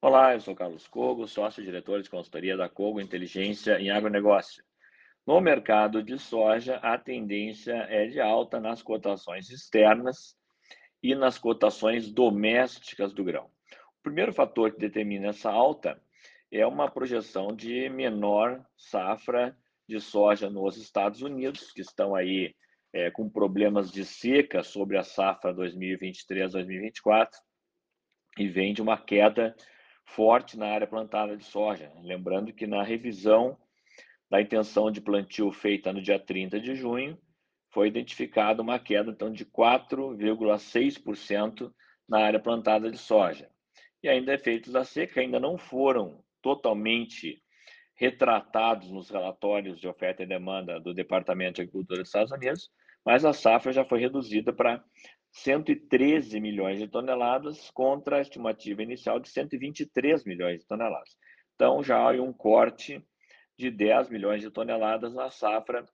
Olá, eu sou Carlos Cogo, sócio-diretor de consultoria da Cogo Inteligência em Agronegócio. No mercado de soja, a tendência é de alta nas cotações externas e nas cotações domésticas do grão. O primeiro fator que determina essa alta é uma projeção de menor safra de soja nos Estados Unidos, que estão aí é, com problemas de seca sobre a safra 2023-2024 e vem de uma queda forte na área plantada de soja. Lembrando que na revisão da intenção de plantio feita no dia 30 de junho, foi identificada uma queda então de 4,6% na área plantada de soja. E ainda efeitos da seca ainda não foram totalmente retratados nos relatórios de oferta e demanda do Departamento de Agricultura dos Estados Unidos, mas a safra já foi reduzida para 113 milhões de toneladas contra a estimativa inicial de 123 milhões de toneladas. Então, já há um corte de 10 milhões de toneladas na safra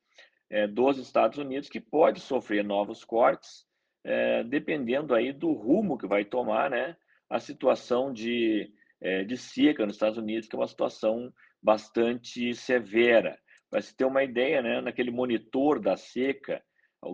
é, dos Estados Unidos, que pode sofrer novos cortes, é, dependendo aí do rumo que vai tomar né, a situação de, é, de seca nos Estados Unidos, que é uma situação bastante severa. Para se ter uma ideia, né, naquele monitor da seca,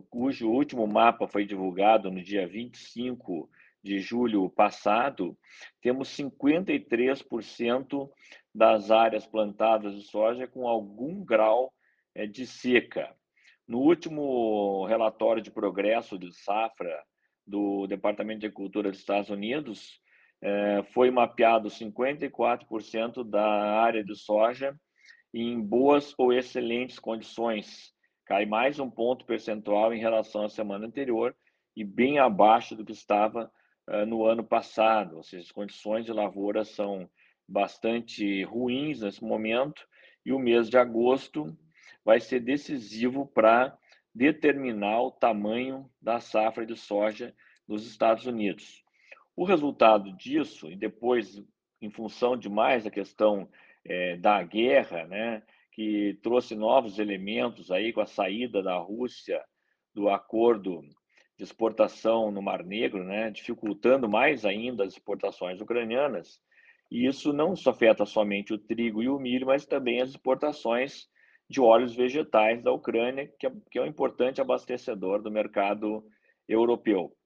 cujo último mapa foi divulgado no dia 25 de julho passado, temos 53% das áreas plantadas de soja com algum grau eh, de seca. No último relatório de progresso de safra do Departamento de Agricultura dos Estados Unidos, eh, foi mapeado 54% da área de soja em boas ou excelentes condições, cai mais um ponto percentual em relação à semana anterior e bem abaixo do que estava uh, no ano passado. Ou seja, as condições de lavoura são bastante ruins nesse momento e o mês de agosto vai ser decisivo para determinar o tamanho da safra de soja nos Estados Unidos. O resultado disso, e depois, em função de mais a questão é, da guerra, né, que trouxe novos elementos aí com a saída da Rússia do acordo de exportação no Mar Negro, né, dificultando mais ainda as exportações ucranianas. E isso não só afeta somente o trigo e o milho, mas também as exportações de óleos vegetais da Ucrânia, que é, que é um importante abastecedor do mercado europeu.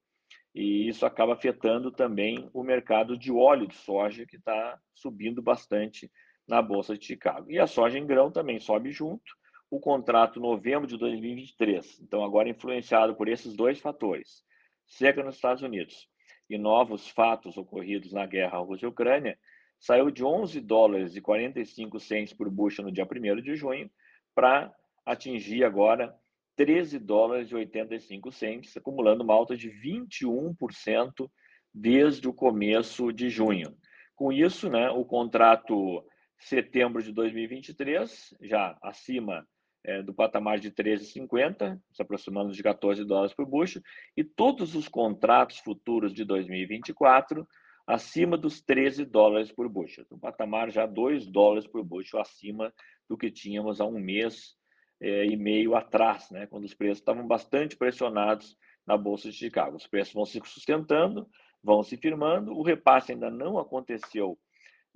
E isso acaba afetando também o mercado de óleo de soja, que está subindo bastante na Bolsa de Chicago. E a soja em grão também sobe junto. O contrato novembro de 2023, então agora influenciado por esses dois fatores, seca nos Estados Unidos e novos fatos ocorridos na guerra Rússia-Ucrânia, saiu de 11 dólares e 45 cents por bushel no dia 1 de junho para atingir agora 13 dólares e 85 cents, acumulando uma alta de 21% desde o começo de junho. Com isso, né, o contrato setembro de 2023, já acima é, do patamar de 13,50, se aproximando de 14 dólares por bushel, e todos os contratos futuros de 2024 acima dos 13 dólares por bushel. Um patamar já 2 dólares por bushel acima do que tínhamos há um mês é, e meio atrás, né, quando os preços estavam bastante pressionados na Bolsa de Chicago. Os preços vão se sustentando, vão se firmando, o repasse ainda não aconteceu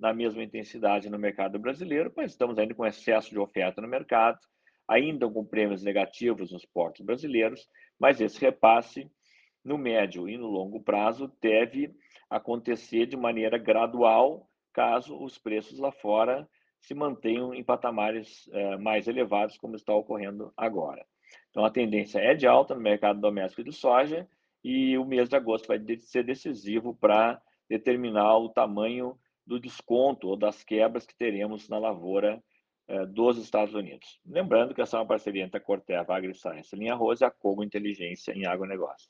na mesma intensidade no mercado brasileiro, mas estamos ainda com excesso de oferta no mercado, ainda com prêmios negativos nos portos brasileiros, mas esse repasse no médio e no longo prazo deve acontecer de maneira gradual, caso os preços lá fora se mantenham em patamares eh, mais elevados, como está ocorrendo agora. Então, a tendência é de alta no mercado doméstico de soja e o mês de agosto vai ser decisivo para determinar o tamanho do desconto ou das quebras que teremos na lavoura eh, dos Estados Unidos. Lembrando que essa é uma parceria entre a Corteva AgriScience Linha Rosa e a Cogo Inteligência em Agronegócio.